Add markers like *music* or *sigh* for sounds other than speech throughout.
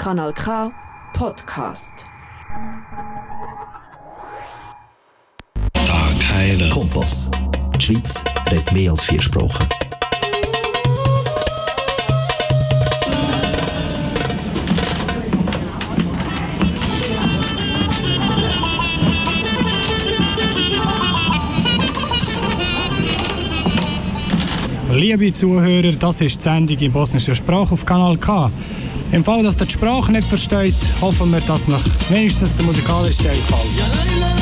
Kanal K Podcast. Tag heilen. Kompass. Die Schweiz redet mehr als vier Sprachen. Liebe Zuhörer, das ist die Sendung in bosnischer Sprache auf Kanal K. Im Fall, dass ihr die Sprache nicht versteht, hoffen wir, dass noch wenigstens der musikalische Teil gefällt.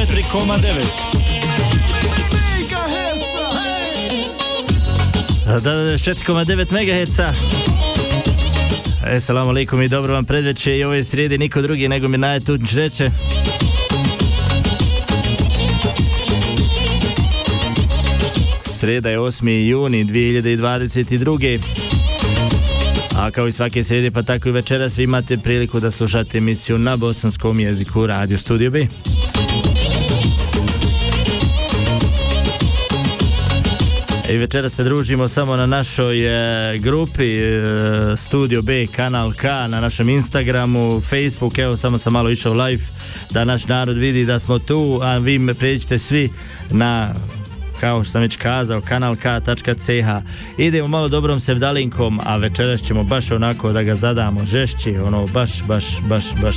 94,9 94,9 MHz Assalamu alaikum i dobro vam predveče i ove srijedi niko drugi nego mi Naje Tuđić reče Sreda je 8. juni 2022. A kao i svake srijede pa tako i večeras vi imate priliku da slušate emisiju na bosanskom jeziku Radio Studio B. I večeras se družimo samo na našoj e, grupi e, Studio B, Kanal K, na našem Instagramu, Facebook, evo samo sam malo išao live da naš narod vidi da smo tu, a vi me pređite svi na kao što sam već kazao, kanalk.ch idemo malo dobrom sevdalinkom, a večeras ćemo baš onako da ga zadamo žešći, ono baš, baš, baš, baš.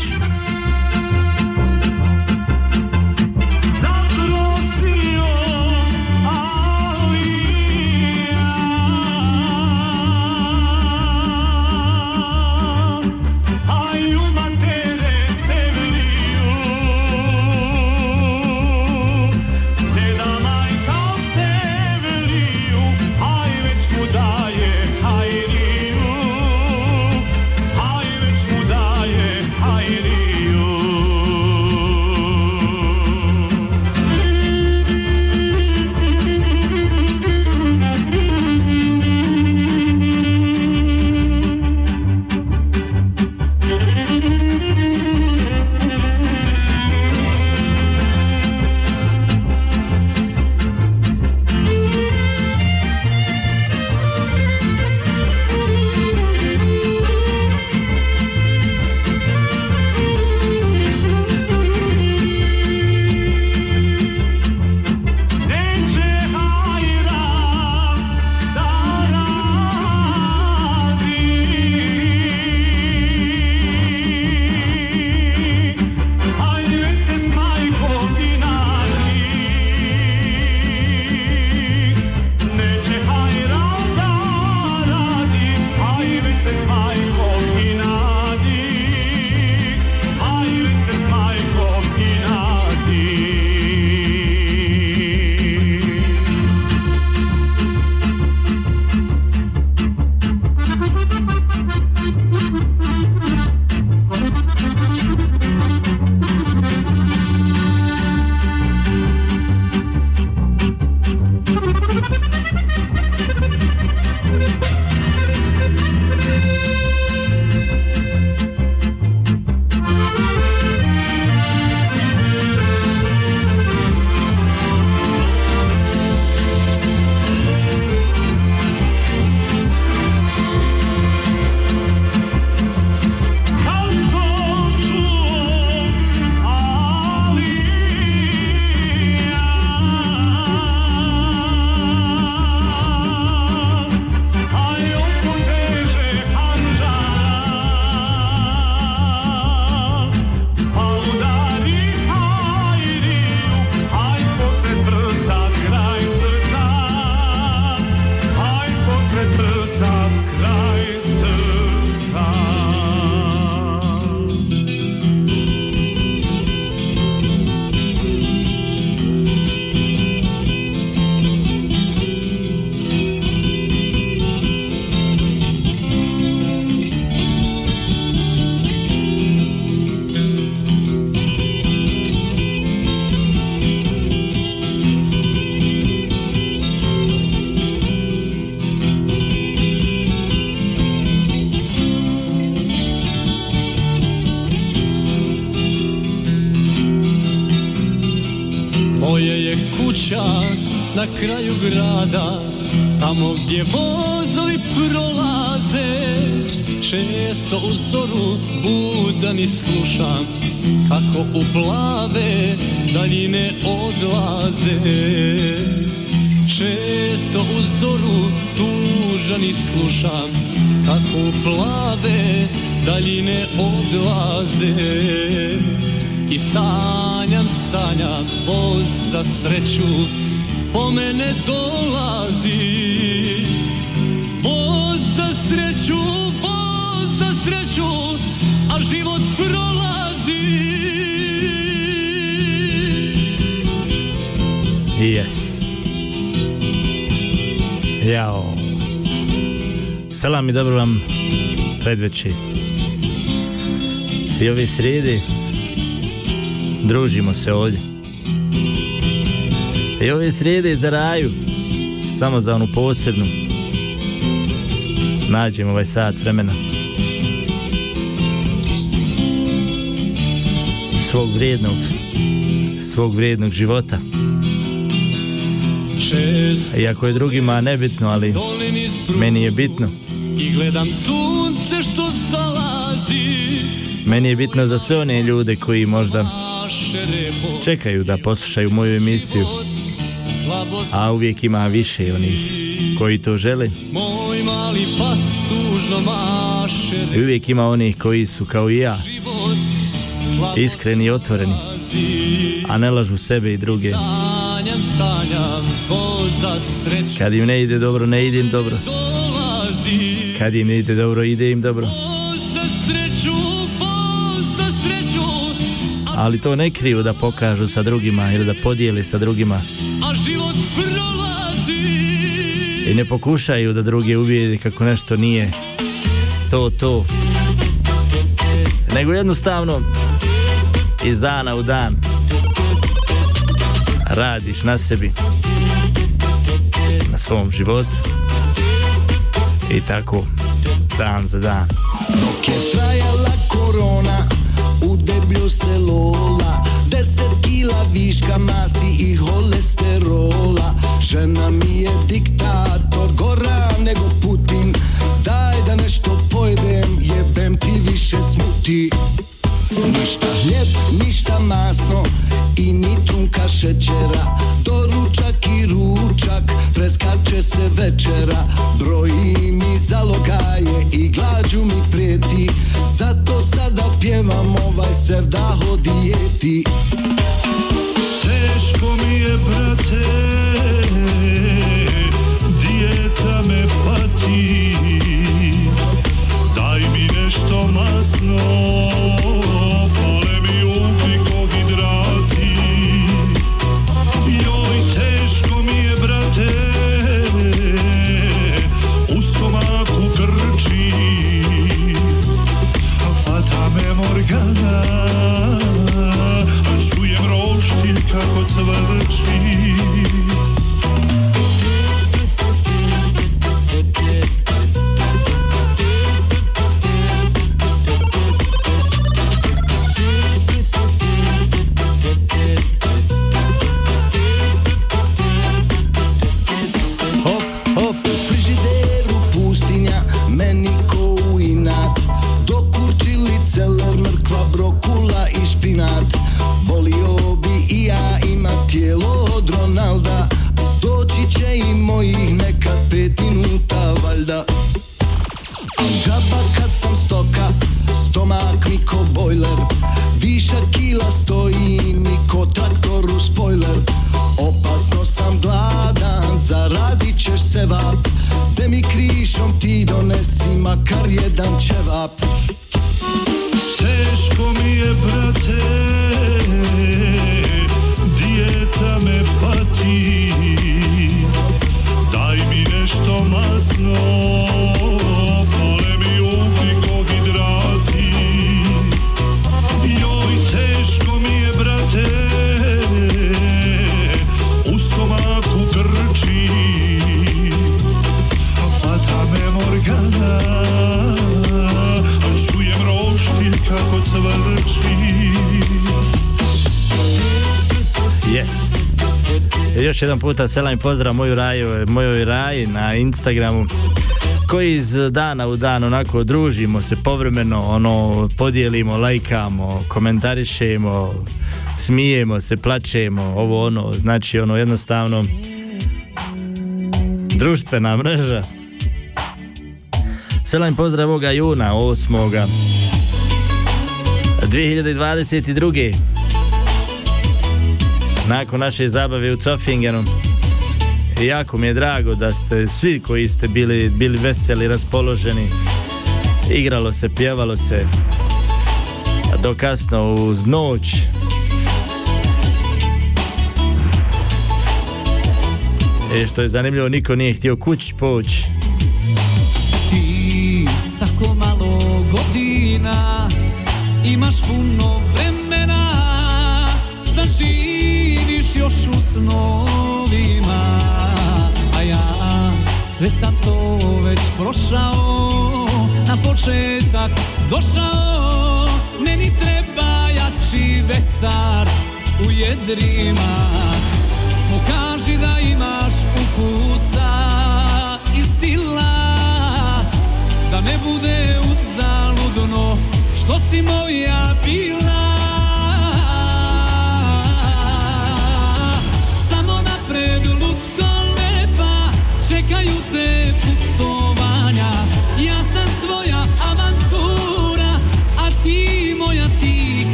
Tamo gdje vozovi prolaze Često u zoru budan iskušam Kako u plave daljine odlaze. Često u zoru tužan iskušam Kako u plave daljine odlaze. I sanjam, sanjam voz za sreću Po mene dolazi Voz za sreću, voz za sreću A život prolazi Yes. Jao. Selam i dobro vam predveći. I ove družimo se ovdje. I ove srijede za raju, samo za onu posebnu. Nađemo ovaj sat vremena. Svog vrijednog, svog vrijednog života. Iako je drugima nebitno, ali meni je bitno. I gledam sunce što zalazi Meni je bitno za sve one ljude koji možda čekaju da poslušaju moju emisiju, a uvijek ima više onih koji to žele. Moj mali pas tužno maše I uvijek ima onih koji su kao i ja, iskreni i otvoreni, a ne lažu sebe i druge. Kad im ne ide dobro, ne ide im dobro. Kad im ne ide dobro, ide im dobro. Ali to ne kriju da pokažu sa drugima ili da podijeli sa drugima život prolazi. I ne pokušaju da drugi uvijedi kako nešto nije to to. Nego jednostavno iz dana u dan radiš na sebi na svom životu i tako dan za dan. Dok je trajala korona u deblju selo 10 kila viška masti i holesterola. Žena mi je diktator, gora nego Putin. Daj da nešto pojedem, jebem ti više smuti. Ništa hljeb, ništa masno I ni trunka šećera. Doručak i ručak Preskače se večera. Broji mi zalogaje I glađu mi prijeti. Zato sada pjevam ovaj sevdaho dijeti. Teško mi je, brate, mrkva, brokula i špinat. Volio bi i ja imat tijelo od Ronalda. Doći će i mojih nekad pet minuta valjda. Al džaba kad sam stoka, stomak mi ko bojler. Viša kila stoji mi ko traktor u spojler Opasno sam gladan, zaradit ćeš se vap. Te mi krišom ti donesi makar jedan ćevap Teško mi je, brate, Još jedan puta selam i pozdrav moju raju, mojoj raji na Instagramu koji iz dana u dan onako družimo se povremeno, ono, podijelimo, lajkamo, komentarišemo, smijemo se, plačemo, ovo ono, znači ono jednostavno društvena mreža. Selam pozdrav ovoga juna, 8. 2022. Nakon naše zabave u Cofingenu jako mi je drago da ste svi koji ste bili, bili veseli, raspoloženi igralo se, pjevalo se do kasno u noć E što je zanimljivo, niko nije htio kući poći. Ti tako malo godina Imaš puno snovima A ja sve sam to već prošao Na početak došao. Meni treba jači vetar u jedrima. Pokaži da imaš ukusa i stila Da ne bude uzaludno što si moja bila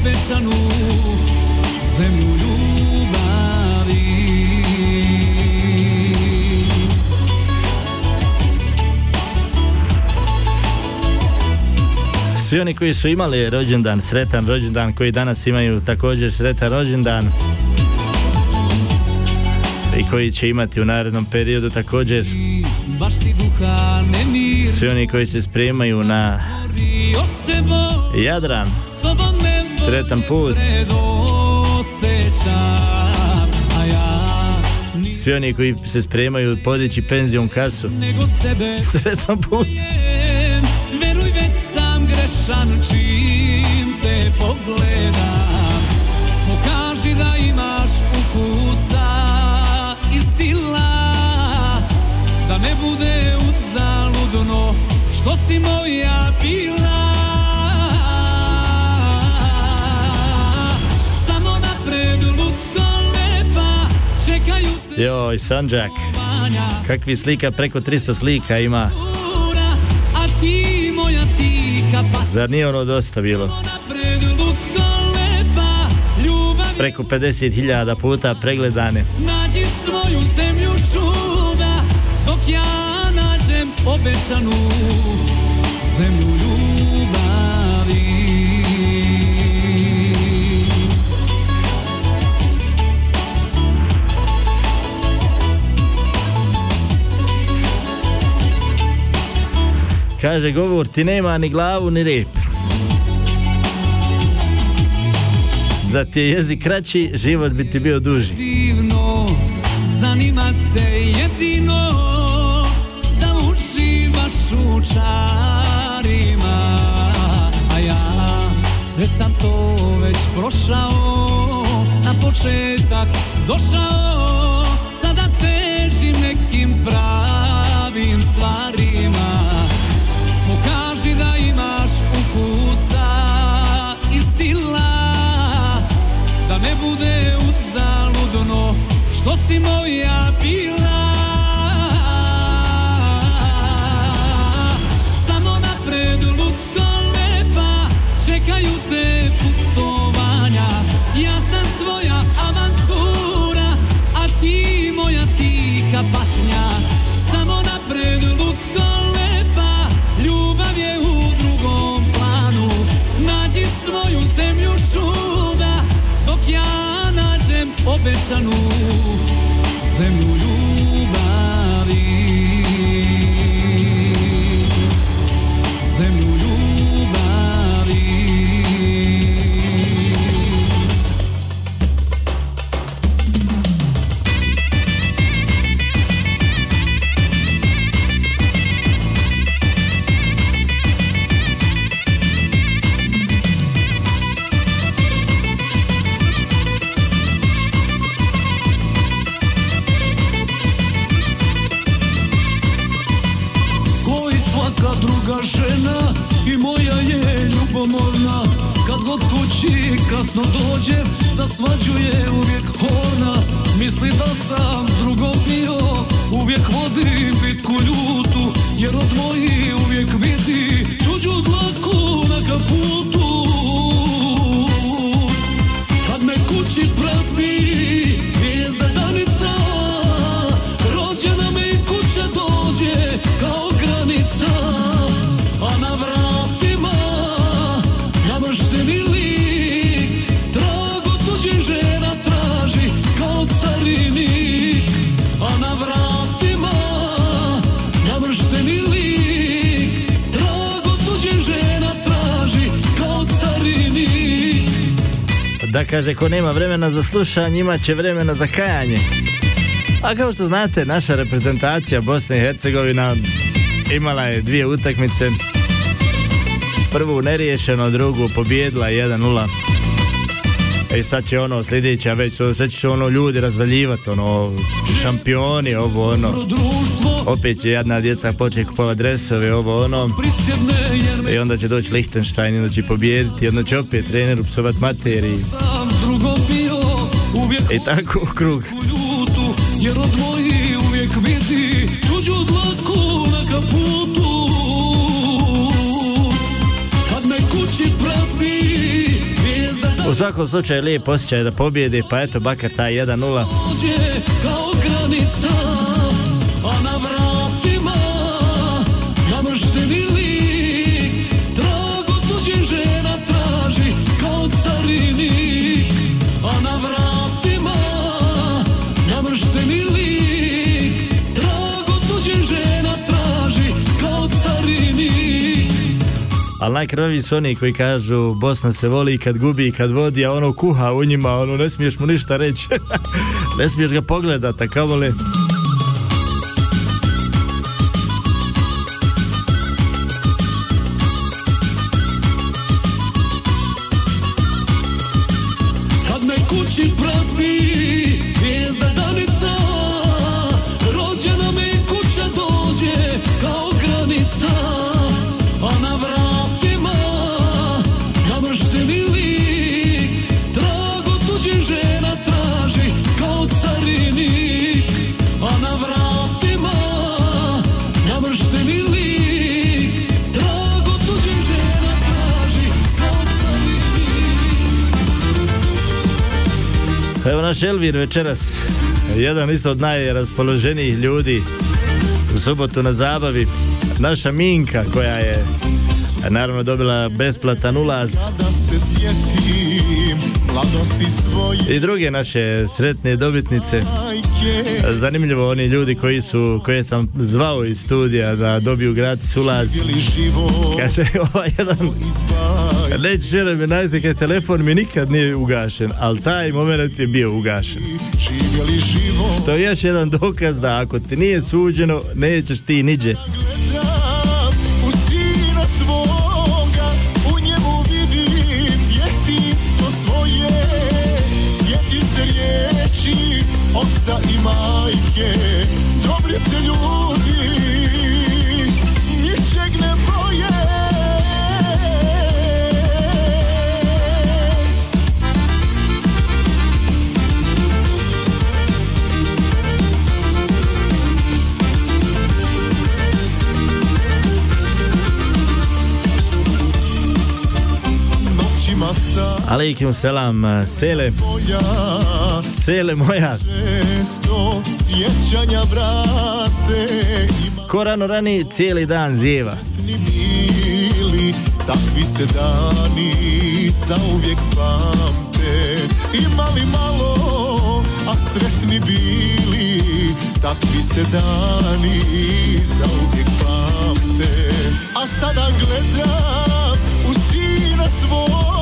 obećanu zemlju ljubavi. Svi oni koji su imali rođendan, sretan rođendan, koji danas imaju također sretan rođendan i koji će imati u narednom periodu također. Svi oni koji se spremaju na Jadran, Sretan put. svi oni koji se spremaju podići penzijom kasu. Sretan put. Veruj već sam grešan čim te pogledam Pokaži da imaš ukusa i stila Da ne bude uzaludno što si moja Joj, Sanđak, kakvi slika, preko 300 slika ima. Zar nije ono dosta bilo? Preko 50.000 puta pregledane. nađi svoju zemlju čuda dok ja nađem obećanu Kaže govor ti nema ni glavu ni rep. Da ti je jezik kraći, život bi ti bio duži. divno Zanima te jedino Da uživaš u čarima A ja sve sam to već prošao Na početak došao si moja bila. Samo napred lutko lepa Čekaju te putovanja. Ja sam tvoja avantura A ti moja tiha patnja. Samo napred lutko lepa Ljubav je u drugom planu. Nađi svoju zemlju čuda Dok ja nađem obećanu. Zem Lulu Ko nema vremena za slušanje, imat će vremena za kajanje. A kao što znate, naša reprezentacija Bosne i Hercegovina imala je dvije utakmice. Prvu neriješeno, drugu pobjedila 1-0. E sad će ono sljedeća već, sad će ono ljudi razvaljivati, ono šampioni, ovo ono. Opet će jedna djeca početi kupovati dresove, ovo ono. I onda će doći Lichtenstein onda će pobijediti, onda će opet treneru psovat materiji. I tako u krug. Jer od uvijek vidi Tuđu dlaku na kaputu U svakom slučaju lijep osjećaj da pobjedi, pa eto Bakar taj 1-0. Ali najkrvaviji su oni koji kažu Bosna se voli kad gubi i kad vodi, a ono kuha u njima, ono ne smiješ mu ništa reći. *laughs* ne smiješ ga pogledat, a kamoli. Elvir večeras, jedan isto od najraspoloženijih ljudi u subotu na zabavi. Naša Minka koja je naravno dobila besplatan ulaz i druge naše sretne dobitnice. Zanimljivo oni ljudi koji su, koje sam zvao iz studija da dobiju gratis ulaz. Kaže *laughs* ovaj jedan Neću žele me najte kaj telefon mi nikad nije ugašen, ali taj moment je bio ugašen. Živjeli život To je još jedan dokaz da ako ti nije suđeno, nećeš ti niđe. Majke Dobri se ljudi Alaikum selam, eh, Sele, Sele moja. Sjećanja vrate Ima Ko rano rani, cijeli dan zjeva. Takvi se dani zauvijek pamte Imali malo, a sretni bili Takvi se dani zauvijek pamte A sada gledam u sina svoga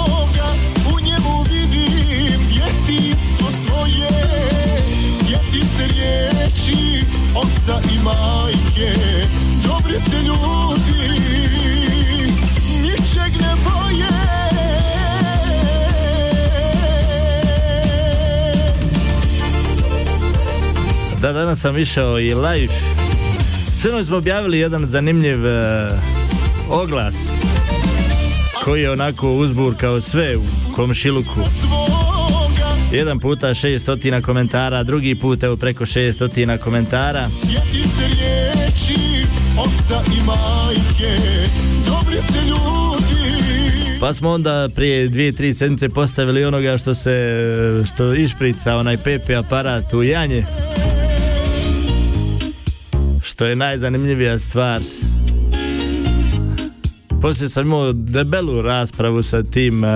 oca i majke Dobri se ljudi Ničeg ne boje Da, danas sam išao i live. Sinoć smo objavili jedan zanimljiv eh, oglas koji je onako uzburkao sve u komšiluku. Jedan puta 600 komentara, drugi put evo preko 600 komentara. Sjeti se riječi oca i majke Dobri se ljudi Pa smo onda prije dvije, tri sedmice postavili onoga što se što išprica onaj pepe aparat u Janje. Što je najzanimljivija stvar. Poslije sam imao debelu raspravu sa tim uh,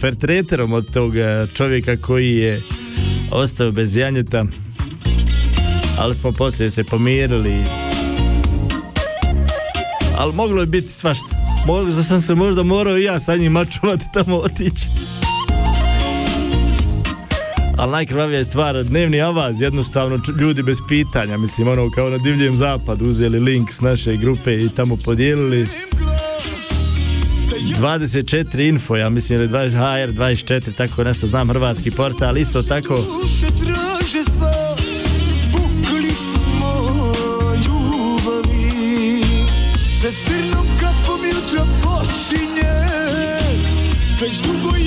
fertreterom od tog uh, čovjeka koji je ostao bez janjeta. Ali smo poslije se pomirili. Ali moglo je biti svašta. Možda sam se možda morao i ja sa njim mačovati *laughs* tamo otići. Ali najkrvavija je stvar, dnevni avaz, jednostavno ljudi bez pitanja, mislim ono kao na divljem zapadu uzeli link s naše grupe i tamo podijelili 24 info, ja mislim ili 20, HR 24, tako nešto znam, hrvatski portal, isto tako. Već dugo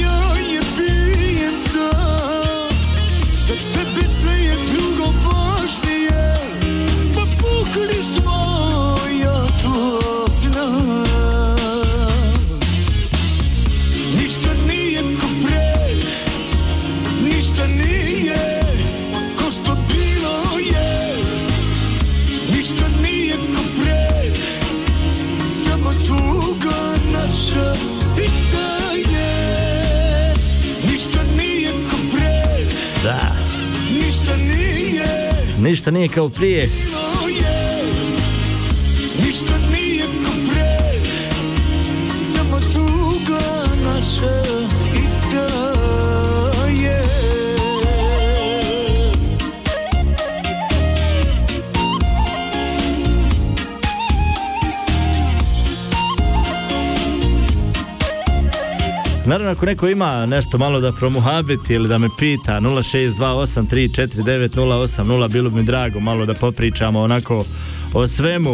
ništa nije kao prije. Ništa nije ko pre Naravno, ako neko ima nešto malo da promuhabiti ili da me pita 0628349080 bilo bi mi drago malo da popričamo onako o svemu.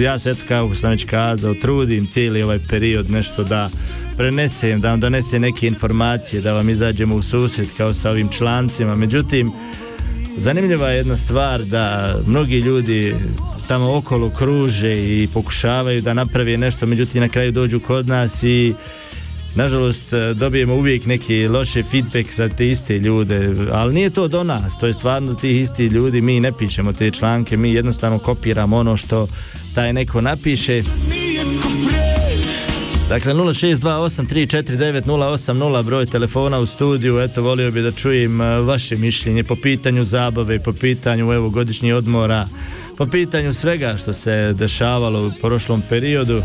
Ja se eto kako sam već kazao trudim cijeli ovaj period nešto da prenesem, da vam donesem neke informacije, da vam izađemo u susret kao sa ovim člancima. Međutim, zanimljiva je jedna stvar da mnogi ljudi tamo okolo kruže i pokušavaju da naprave nešto, međutim na kraju dođu kod nas i Nažalost, e, dobijemo uvijek neki loše feedback za te iste ljude, ali nije to do nas, to je stvarno tih isti ljudi, mi ne pišemo te članke, mi jednostavno kopiramo ono što taj neko napiše. Dakle, 0628349080 broj telefona u studiju, eto, volio bi da čujem e, vaše mišljenje po pitanju zabave, po pitanju, evo, godišnjih odmora, po pitanju svega što se dešavalo u prošlom periodu.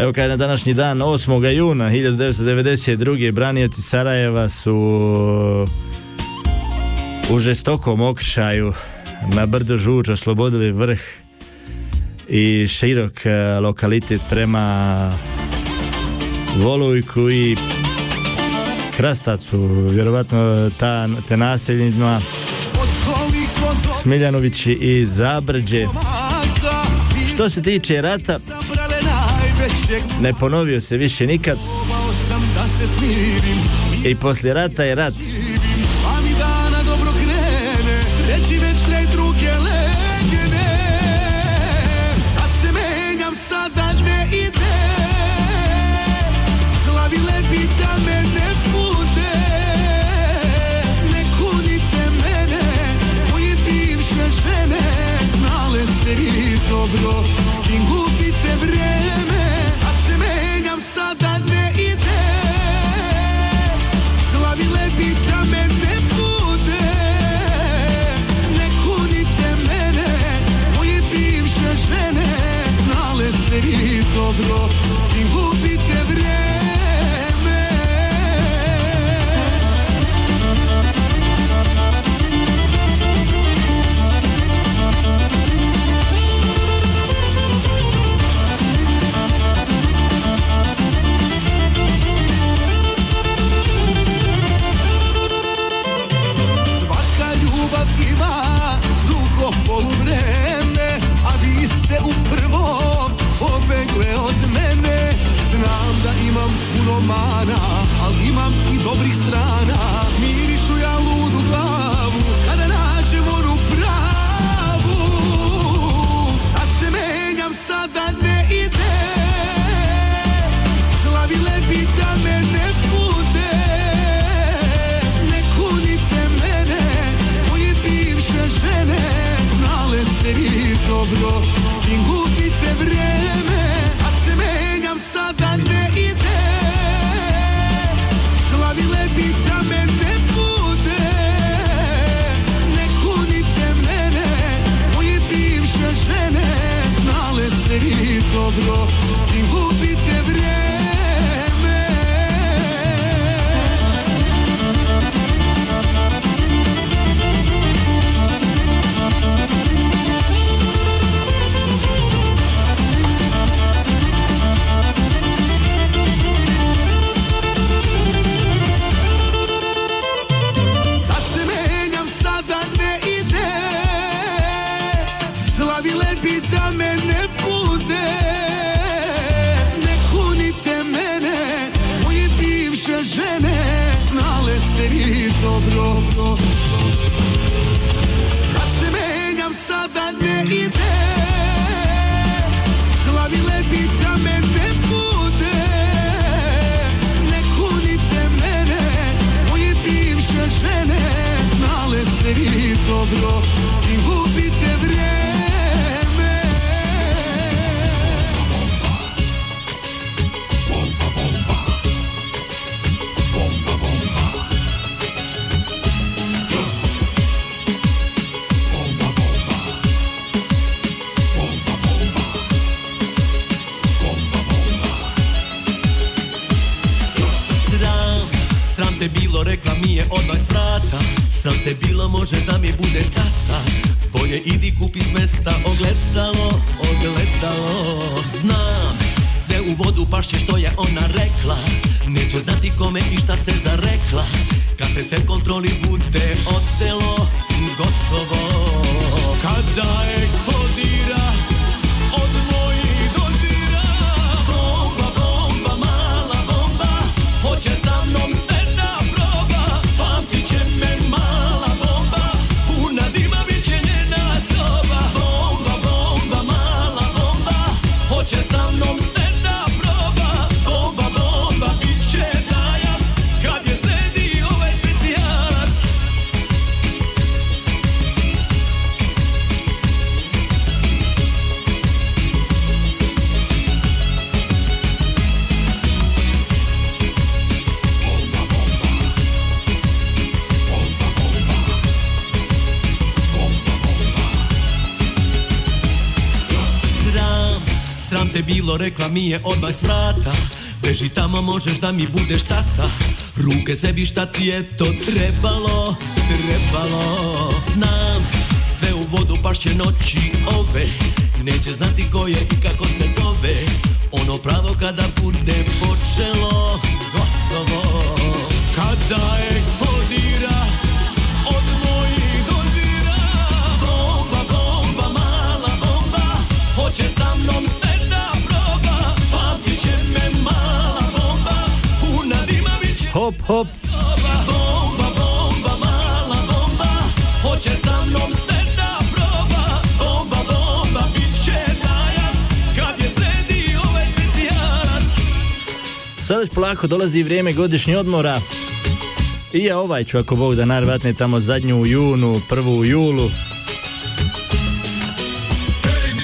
Evo kad je na današnji dan 8. juna 1992. branioci Sarajeva su u žestokom okršaju na brdo Žuč oslobodili vrh i širok e, lokalitet prema Volujku i Krastacu, vjerovatno ta, te naseljima Smiljanovići i Zabrđe. Što se tiče rata, ne ponovio se više nikad i poslije rata je rat. Te bilo, rekla mi je odmah s vrata. Sram te bilo, može da mi budeš tata. Bolje idi kupi smesta ogledalo, ogledalo. Znam, sve u vodu pašće što je ona rekla. Neće znati kome i šta se zarekla. Kad se sve kontroli bude otelo, gotovo. Kada eksplodira rekla mi je odmah s vrata. Beži tamo, možeš da mi budeš tata. Ruke sebi šta ti je to trebalo, trebalo. Znam, sve u vodu pašće noći ove. Neće znati ko je i kako se zove. Ono pravo kada bude počelo, gotovo. Kada eksplodira Hop, hop. soba Bomba, bomba, mala bomba Hoće sa mnom sve da proba Bomba, bomba, bit će tajac Kad je sredi ovaj specijalac Sada već polako dolazi vrijeme godišnjeg odmora. I ja ovaj ću, ako Bog da najvjerojatnije tamo zadnju u junu, prvu u julu.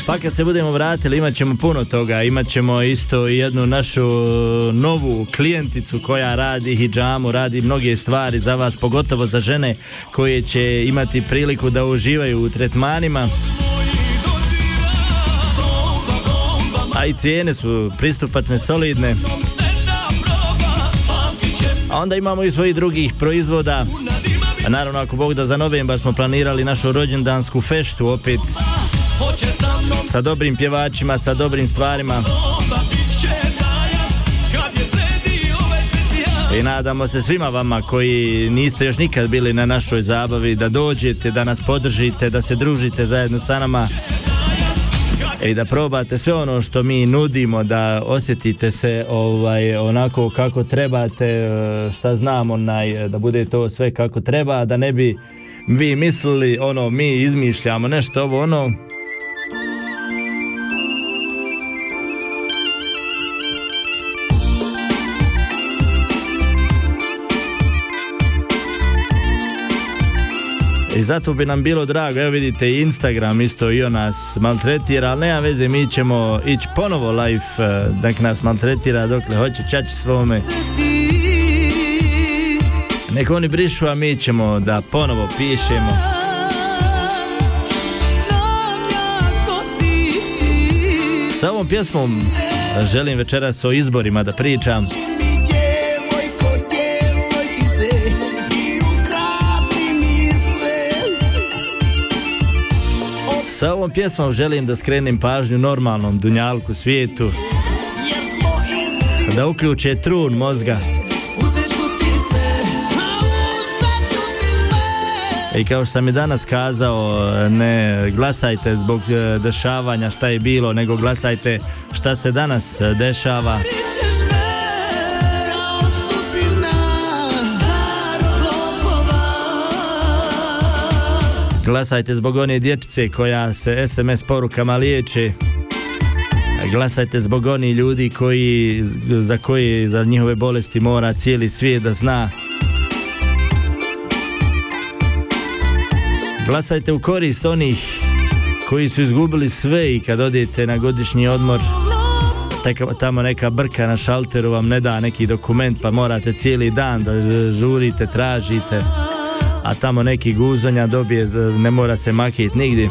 Pa kad se budemo vratili imat ćemo puno toga, imat ćemo isto jednu našu novu klijenticu koja radi hidžamu, radi mnoge stvari za vas, pogotovo za žene koje će imati priliku da uživaju u tretmanima. A i cijene su pristupatne, solidne. A onda imamo i svojih drugih proizvoda. A naravno ako Bog da za novembar smo planirali našu rođendansku feštu opet sa dobrim pjevačima, sa dobrim stvarima. I nadamo se svima vama koji niste još nikad bili na našoj zabavi da dođete, da nas podržite, da se družite zajedno sa nama. I da probate sve ono što mi nudimo, da osjetite se ovaj onako kako trebate, e, šta znam, onaj, da bude to sve kako treba, da ne bi vi mislili ono mi izmišljamo nešto ovo ono Zato bi nam bilo drago, evo vidite Instagram isto i on nas maltretira, ali nema veze, mi ćemo ići ponovo live, eh, nek nas maltretira dokle hoće čači svome. Nek oni brišu, a mi ćemo da ponovo pišemo. Sa ovom pjesmom želim večeras o izborima da pričam. Sa ovom pjesmom želim da skrenem pažnju normalnom dunjalku svijetu, da uključe trun mozga. I kao što sam i danas kazao, ne glasajte zbog e, dešavanja šta je bilo, nego glasajte šta se danas e, dešava. Glasajte zbog one dječice koja se SMS porukama liječi. Glasajte zbog onih ljudi koji, za koje za njihove bolesti mora cijeli svijet da zna. Glasajte u korist onih koji su izgubili sve i kad odete na godišnji odmor tamo neka brka na šalteru vam ne da neki dokument pa morate cijeli dan da žurite, tražite a tamo neki guzonja dobije, ne mora se makit nigdje.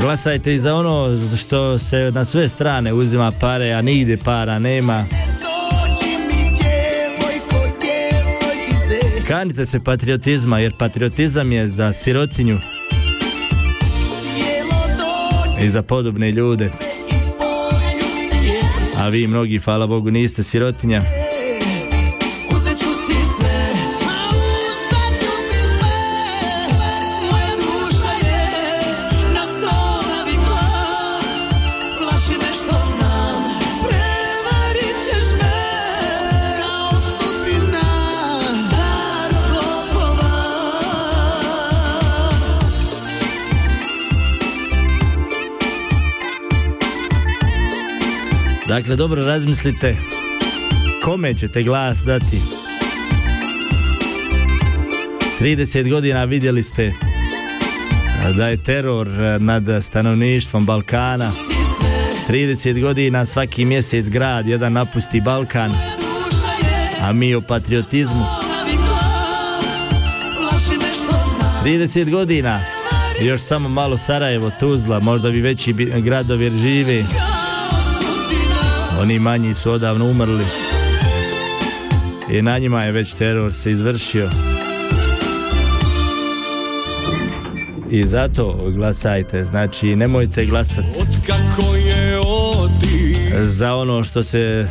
Glasajte i za ono što se na sve strane uzima pare, a nigdje para nema. Kanite se patriotizma, jer patriotizam je za sirotinju i za podobne ljude. A vi mnogi, hvala Bogu, niste sirotinja. Dakle, dobro razmislite kome ćete glas dati. 30 godina vidjeli ste da je teror nad stanovništvom Balkana. 30 godina svaki mjesec grad jedan napusti Balkan, a mi o patriotizmu. Plaši me što znam 30 godina, još samo malo Sarajevo, Tuzla, možda bi veći gradovi jer žive. Oni manji su odavno umrli. I na njima je već teror se izvršio. I zato glasajte, znači nemojte glasati za ono što se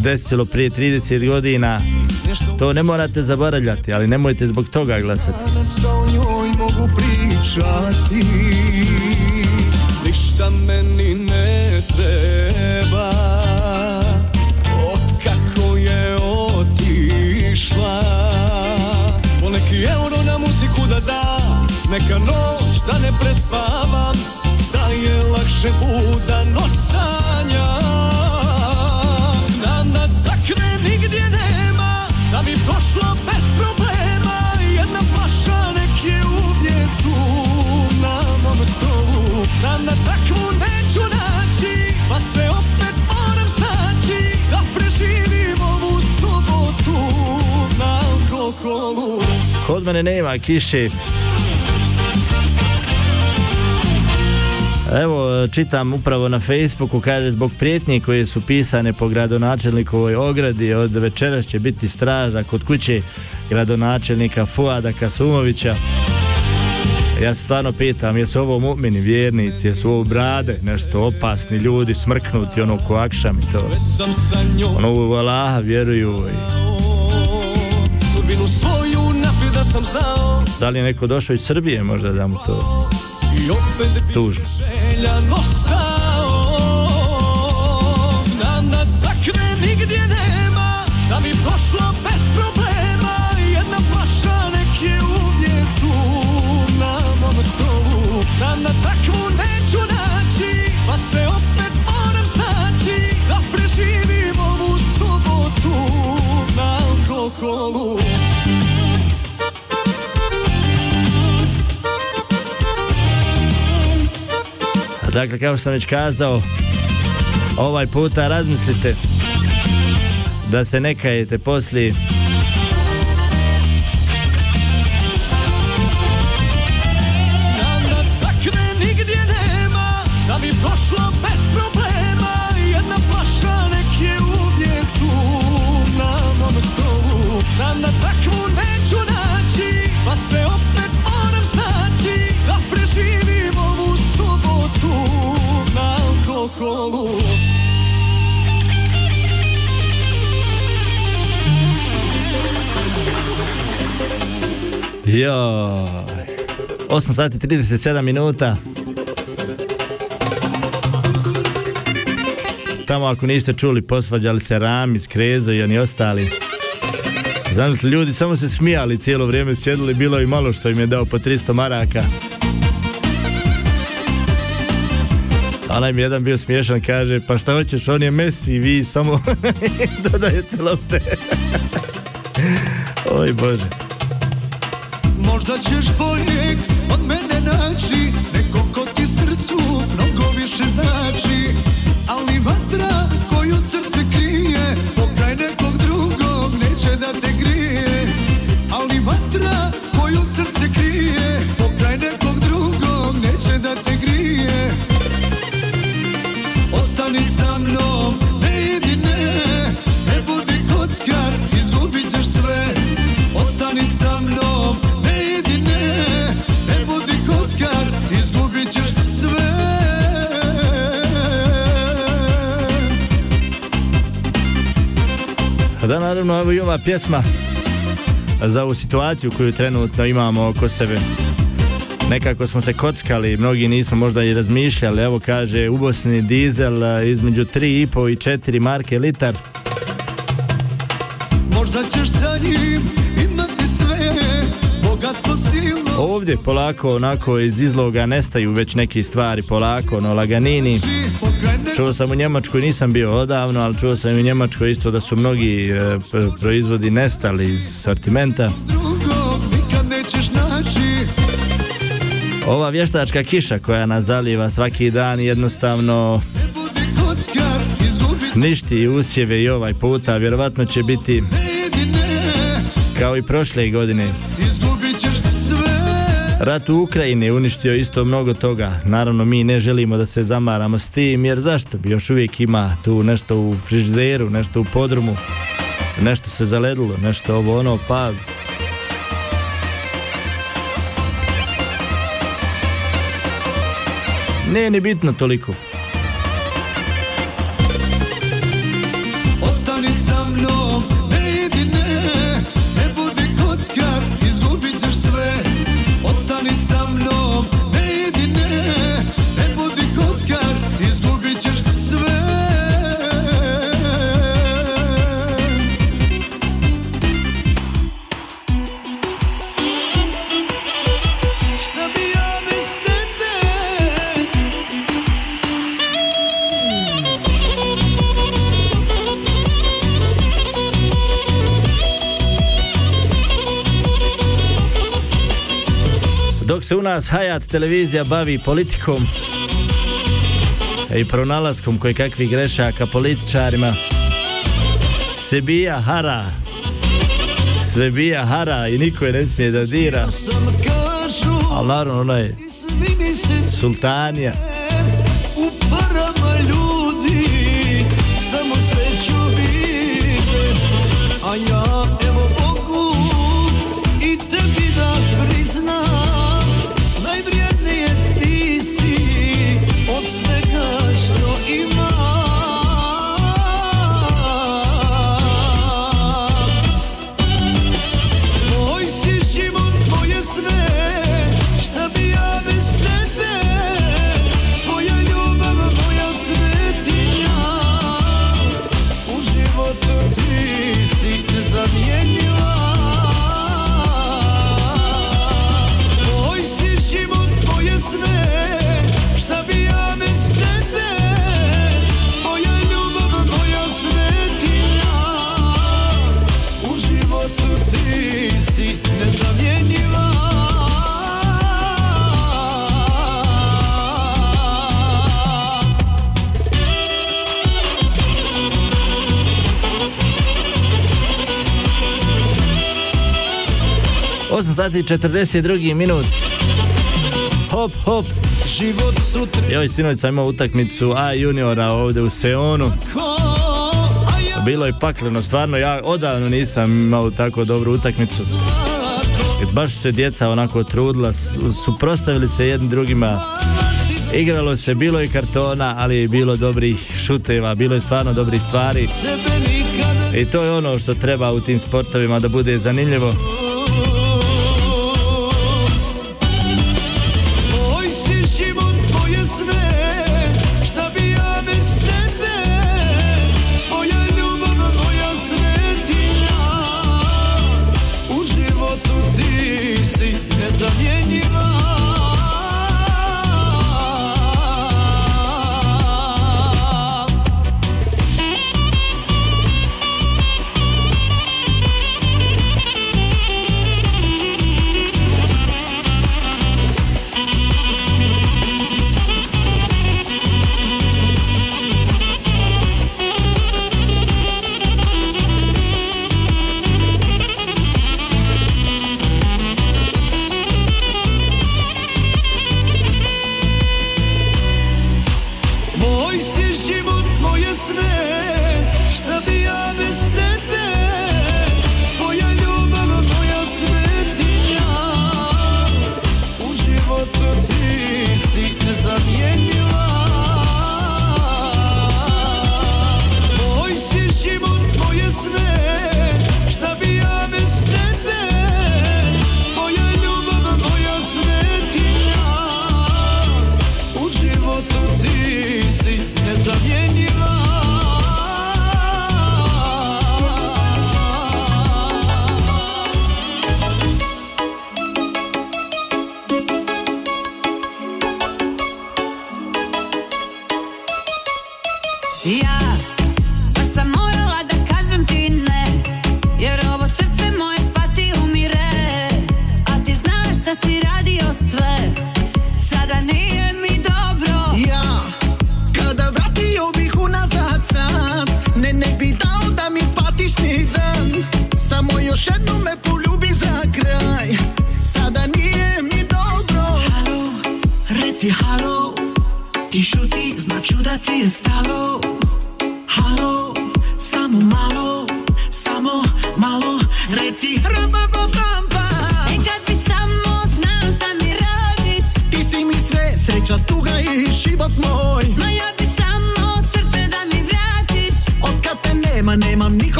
desilo prije 30 godina. To ne morate zaboravljati, ali nemojte zbog toga glasati. mogu pričati Neka noć da ne prespavam Da je lakše buda noć sanja. Znam da takve nigdje nema Da bi prošlo bez problema. Jedna flaša nek je uvijek tu Na mom stolu. Znam da takvu neću naći Pa se opet moram snaći Da preživim ovu subotu Na alkoholu. Kod mene nema kiše. Evo, čitam upravo na Facebooku, kaže, zbog prijetnji koje su pisane po gradonačelnikovoj ogradi, od večeras će biti straža kod kuće gradonačelnika Fuada Kasumovića. Ja se stvarno pitam, jesu ovo mu'mini vjernici, jesu ovo brade, nešto opasni ljudi, smrknuti, ono ko akšam i to. Ono u Allaha vjeruju i da li je neko došao iz Srbije možda da mu to tužno. Željan ostao Znam da takve nigdje nema Da bi prošlo bez problema. Jedna flaša nek je uvijek Na mom stolu. Znam da takvu neću Pa se opet moram snaći Da preživim ovu subotu Na alkoholu Dakle, kao što sam već kazao, ovaj puta razmislite da se ne kajete poslije. Joj. 8 sati 37 minuta. Tamo ako niste čuli, posvađali se Rami, Skrezo i oni ostali. Zamisli, ljudi samo se smijali cijelo vrijeme, sjedili, bilo i malo što im je dao po 300 maraka. A mi jedan bio smiješan, kaže, pa šta hoćeš, on je Messi, vi samo *laughs* dodajete lopte. *laughs* Oj Bože. Možda ćeš boljeg od mene naći Neko ko ti srcu mnogo više znači. Ali vatra koju srce krije Pokraj nekog drugog neće da te grije. Ali vatra koju srce krije Pokraj nekog drugog neće da te grije. Ostani sa mnom, naravno, evo i ova pjesma za ovu situaciju koju trenutno imamo oko sebe. Nekako smo se kockali, mnogi nismo možda i razmišljali. Evo kaže, u Bosni dizel između 3,5 i 4 marke litar. Možda ćeš sa njim imati sve Bogatstvo silno Ovdje polako onako iz izloga nestaju već neke stvari polako, no laganini. Čuo sam u Njemačkoj, nisam bio odavno, ali čuo sam i u Njemačkoj isto da su mnogi e, pr- proizvodi nestali iz sortimenta. Ova vještačka kiša koja nas zaliva svaki dan jednostavno ništi usjeve i ovaj puta. Vjerovatno će biti kao i prošle godine. Rat u Ukrajini je uništio isto mnogo toga. Naravno mi ne želimo da se zamaramo s tim jer zašto bi još uvijek ima tu nešto u frižideru, nešto u podrumu, nešto se zaledilo, nešto ovo ono pa Nije ni bitno toliko. Se u nas Hayat televizija bavi politikom i pronalaskom koje kakvih grešaka političarima. Se bija hara. Sve bija hara i niko je ne smije da dira. Ali naravno onaj sultanija sati i 42 minut. Hop, hop. Život sutra. Joj, sinoć sam imao utakmicu A juniora ovdje u Seonu. Bilo je pakleno, stvarno ja odavno nisam imao tako dobru utakmicu. I baš se djeca onako trudila, su- suprotstavili se jedni drugima. Igralo se, bilo je kartona, ali je bilo dobrih šuteva, bilo je stvarno dobrih stvari. I to je ono što treba u tim sportovima da bude zanimljivo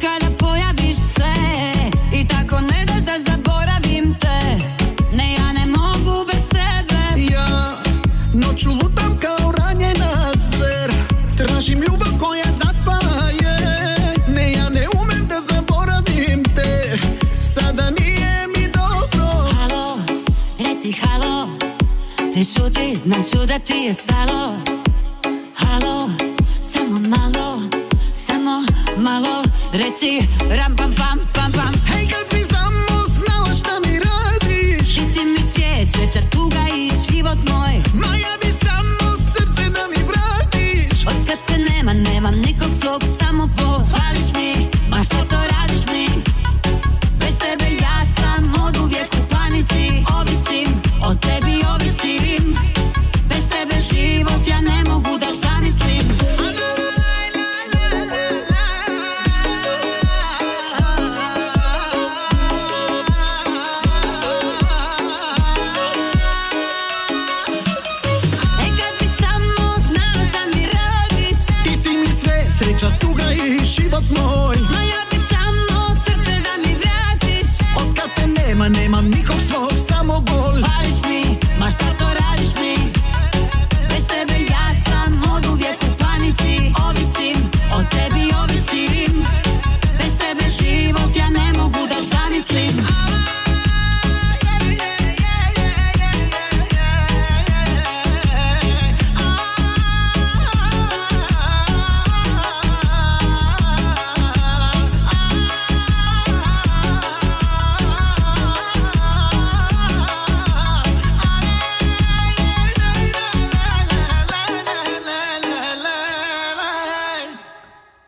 Znam ću se. I tako da zaboravim te. Ne, ja ne mogu bez tebe. Ja lutam kao ranjena zver. Tražim ljubav koja zaspaje. Ne, ja ne umem zaboravim te. Sada nije mi dobro. Halo, reci halo. Ti da ti je stalo. But I'm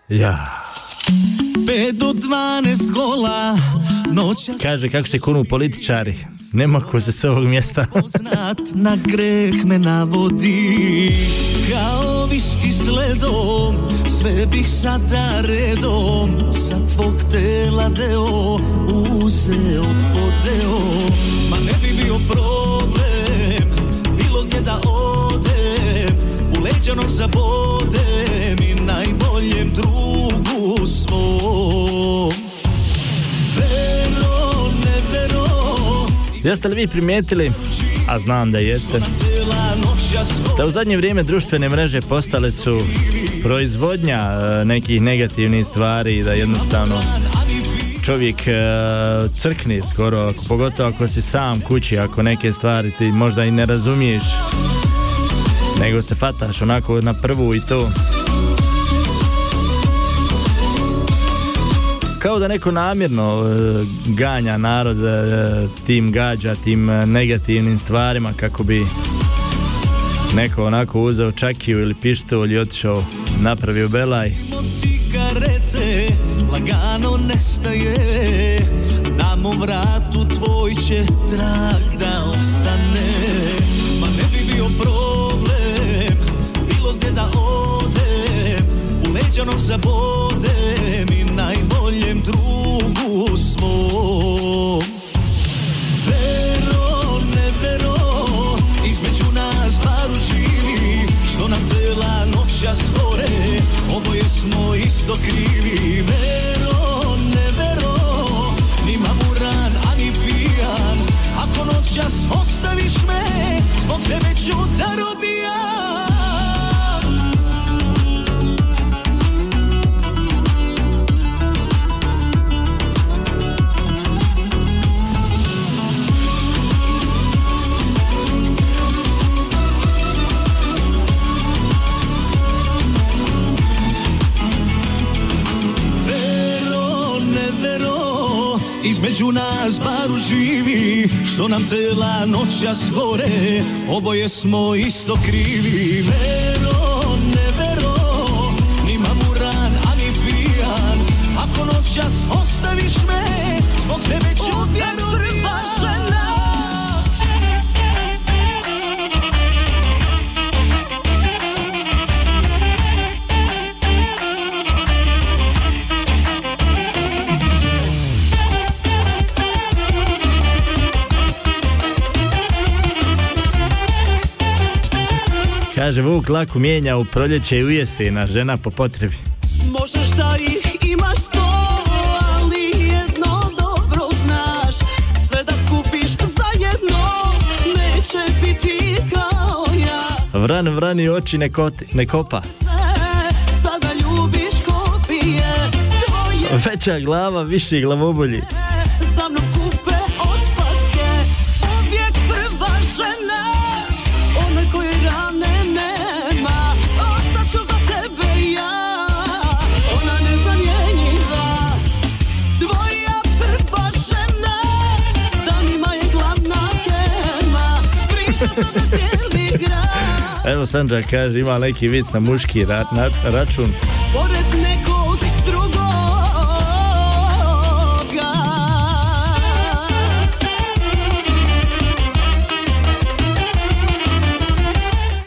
Ja. do 12 gola noća Kaže kako se kunu političari. Nema ko se s ovog mjesta. na greh me navodi. Kao viški sledom Sve bih sada redom Sa tvog tela deo Uzeo, odeo. Ma ne bi bio problem Bilo gdje da odem U leđanom zabodem Jeste li vi primijetili, a znam da jeste, da u zadnje vrijeme društvene mreže postale su proizvodnja e, nekih negativnih stvari da jednostavno čovjek e, crkni skoro, pogotovo ako si sam kući, ako neke stvari ti možda i ne razumiješ, nego se fataš onako na prvu i to. Kao da neko namjerno e, ganja narod e, tim gađa, tim e, negativnim stvarima kako bi neko onako uzeo čakiju ili pištolj i otišao napravio belaj. Cigarete lagano nestaje Na mom vratu tvoj će trag da ostane Ma ne bi bio problem Bilo gdje da odem U leđa nož zabodem smo isto krivi. Vero, ne vero Ni mamuran, ani pijan. Ako noćas ostaviš me Zbog tebe ću Između nas baru živi Što nam tela noćas gore Oboje smo isto krivi. Vero, Kaže Vuk lako mijenja u proljeće i u jesena, žena po potrebi. Možeš da ih imaš sto, ali jedno dobro znaš Sve da skupiš zajedno, neće biti kao ja Vran vrani oči ne, koti- ne kopa. Sada ljubiš kopije Veća glava, viši glavobolji. *laughs* Evo Sandra kaže ima neki vic na muški ra- na- račun. Pored nekog drugoga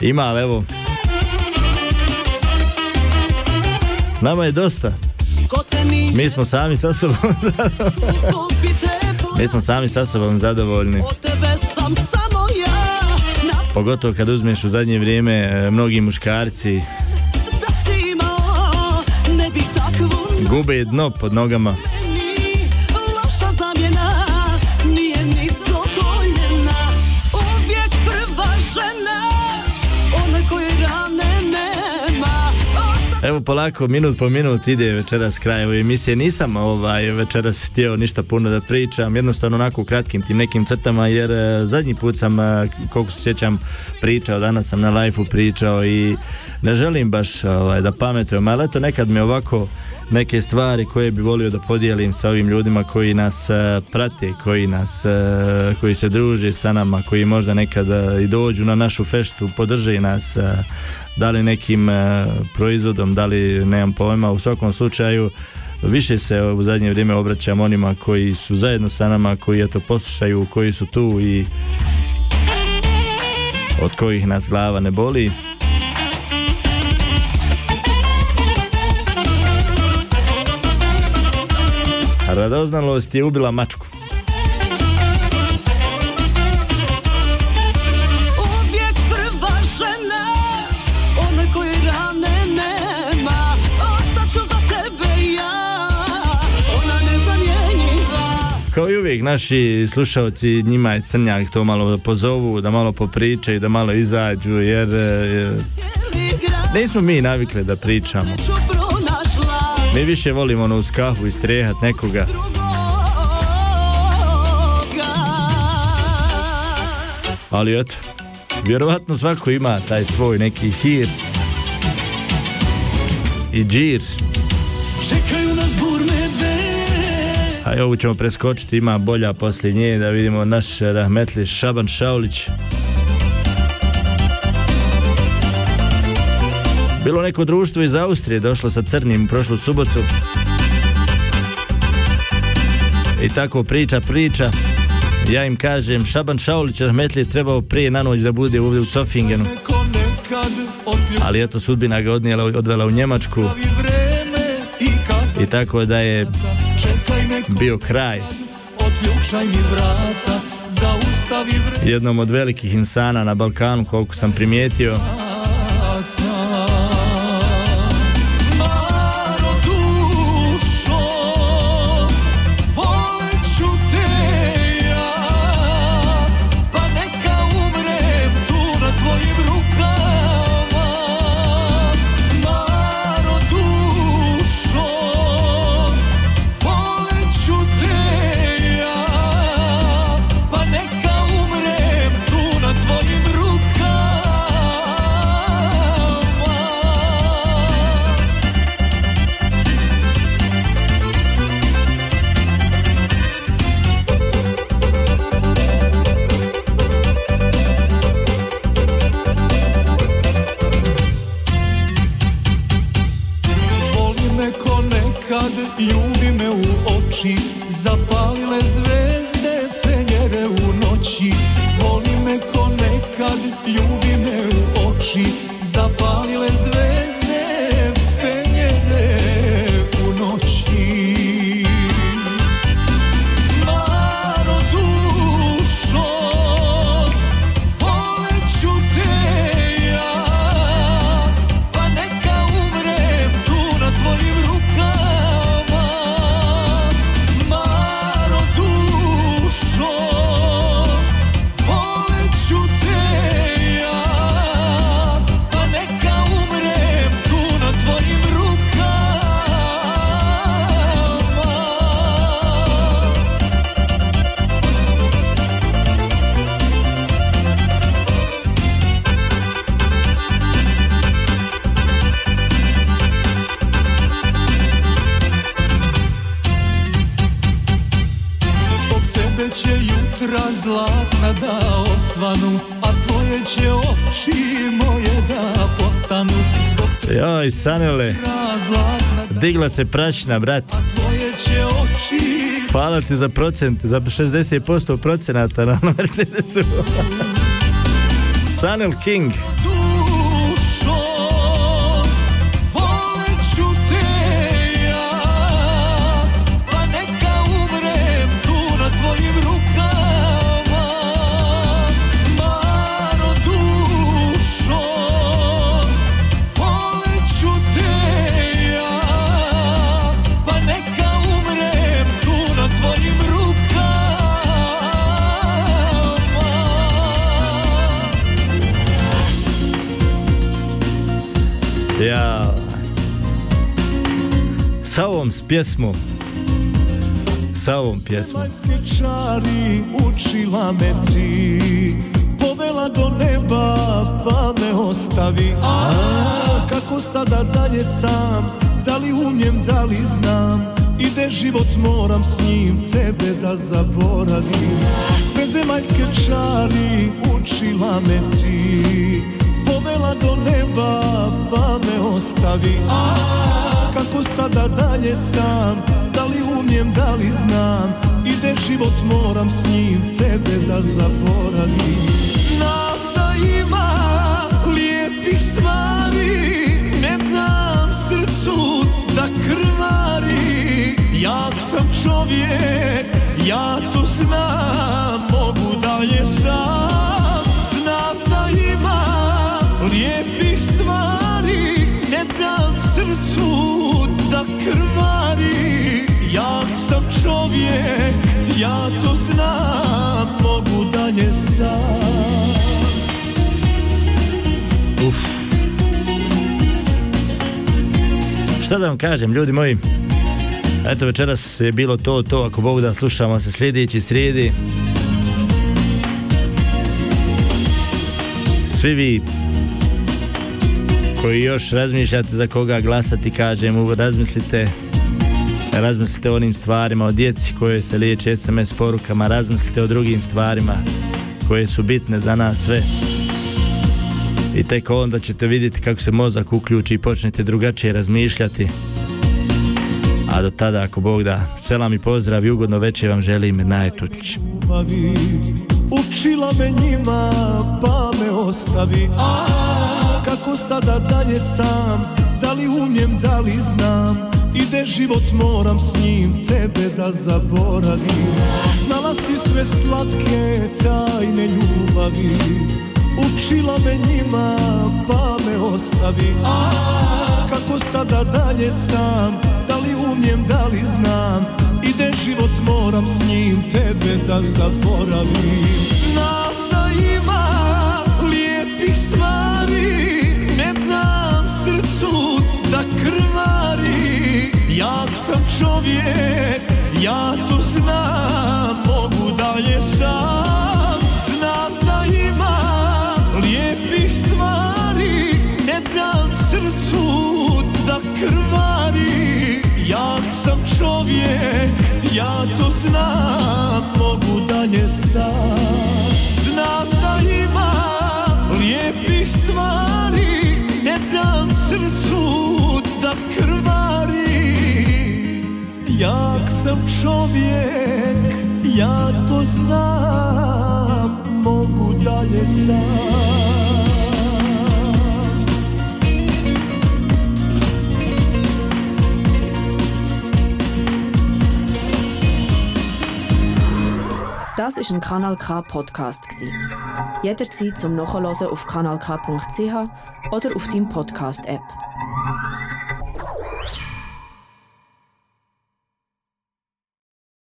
Ima, ali evo. Nama je dosta. Mi smo sami sa sobom *laughs* Mi smo sami sa sobom zadovoljni. Pogotovo kad uzmeš u zadnje vrijeme e, mnogi muškarci gube dno pod nogama. Evo polako, minut po minut ide večeras kraj ove emisije. Nisam ovaj, večeras htio ništa puno da pričam, jednostavno onako u kratkim tim nekim crtama, jer e, zadnji put sam, e, koliko se sjećam, pričao, danas sam na live pričao i ne želim baš ovaj, da pametujem, ali eto nekad mi ovako neke stvari koje bi volio da podijelim sa ovim ljudima koji nas e, prate, koji nas, koji se druže sa nama, koji možda nekad i dođu na našu feštu, podrže nas, da li nekim e, proizvodom, da li nemam pojma, u svakom slučaju više se u zadnje vrijeme obraćam onima koji su zajedno sa nama, koji eto poslušaju, koji su tu i od kojih nas glava ne boli. Radoznalost je ubila mačku. Kao i uvijek, naši slušalci, njima je crnjak to malo pozovu, da malo popričaju, da malo izađu, jer e, grad nismo mi navikli da pričamo. Mi više volimo ono uz kahu i strehat nekoga. Ali eto, Vjerovatno svako ima taj svoj neki hir i džir. Čekaju A ovu ćemo preskočiti, ima bolja poslije nje, da vidimo naš rahmetli Šaban Šaulić. Bilo neko društvo iz Austrije, došlo sa crnim prošlu subotu. I tako priča, priča. Ja im kažem, Šaban Šaulić rahmetli je trebao prije na noć da bude ovdje u Cofingenu. Ali eto, sudbina ga odnijela, odvela u Njemačku. I tako da je bio kraj jednom od velikih insana na Balkanu, koliko sam primijetio. Oči digla se prašina, brat. tvoje će oči Hvala ti za procent, za 60% procenata na Mercedesu. *laughs* Sanel King. Ja. Sa ovom s pjesmom. Sa ovom pjesmom. Zemaljske čari učila me ti Povela do neba pa me ostavi A kako sada dalje sam Da li umijem, da li znam Ide život moram s njim Tebe da zaboravim Sve zemaljske čari učila me ti Povela do neba pa me ostavi. Kako sada dalje sam Da li umijem, da li znam Ide život moram s njim Tebe da zaboravim. Znam da ima lijepih stvari Ne dam srcu da krvari. Jak sam čovjek, ja to znam Mogu dalje sam dam srcu da krvari Jak sam čovjek, ja to znam Mogu dalje sam Uf. Šta da vam kažem, ljudi moji? Eto, večeras je bilo to, to, ako Bog da slušamo se sljedeći srijedi. svi vi koji još razmišljate za koga glasati, kažem, razmislite razmislite o onim stvarima, o djeci koje se liječe SMS porukama, razmislite o drugim stvarima koje su bitne za nas sve. I tek onda ćete vidjeti kako se mozak uključi i počnete drugačije razmišljati. A do tada, ako Bog da, selam i pozdrav i ugodno večer vam želim ljubavi Učila me njima pa me ostavi kako sada dalje sam Da li umijem, da li znam Ide život moram s njim Tebe da zaboravim. Znala si sve slatke tajne ljubavi Učila me njima pa me ostavi. A kako sada dalje sam Da li umijem, da li znam Ide život moram s njim Tebe da zaboravim. Znam da ima lijepih stvari da krvari. Jak sam čovjek, ja to znam Mogu dalje sam. Znam da ima lijepih stvari Ne dam srcu da krvari. Jak sam čovjek, ja to znam Mogu dalje sam. Znam da ima lijepih stvari Ne dam srcu Jak sam čovjek, ja to znam Mogu dalje sam Das ist ein Kanal K Podcast. Jederzeit zum Nachhören auf kanalk.ch oder auf deinem Podcast App.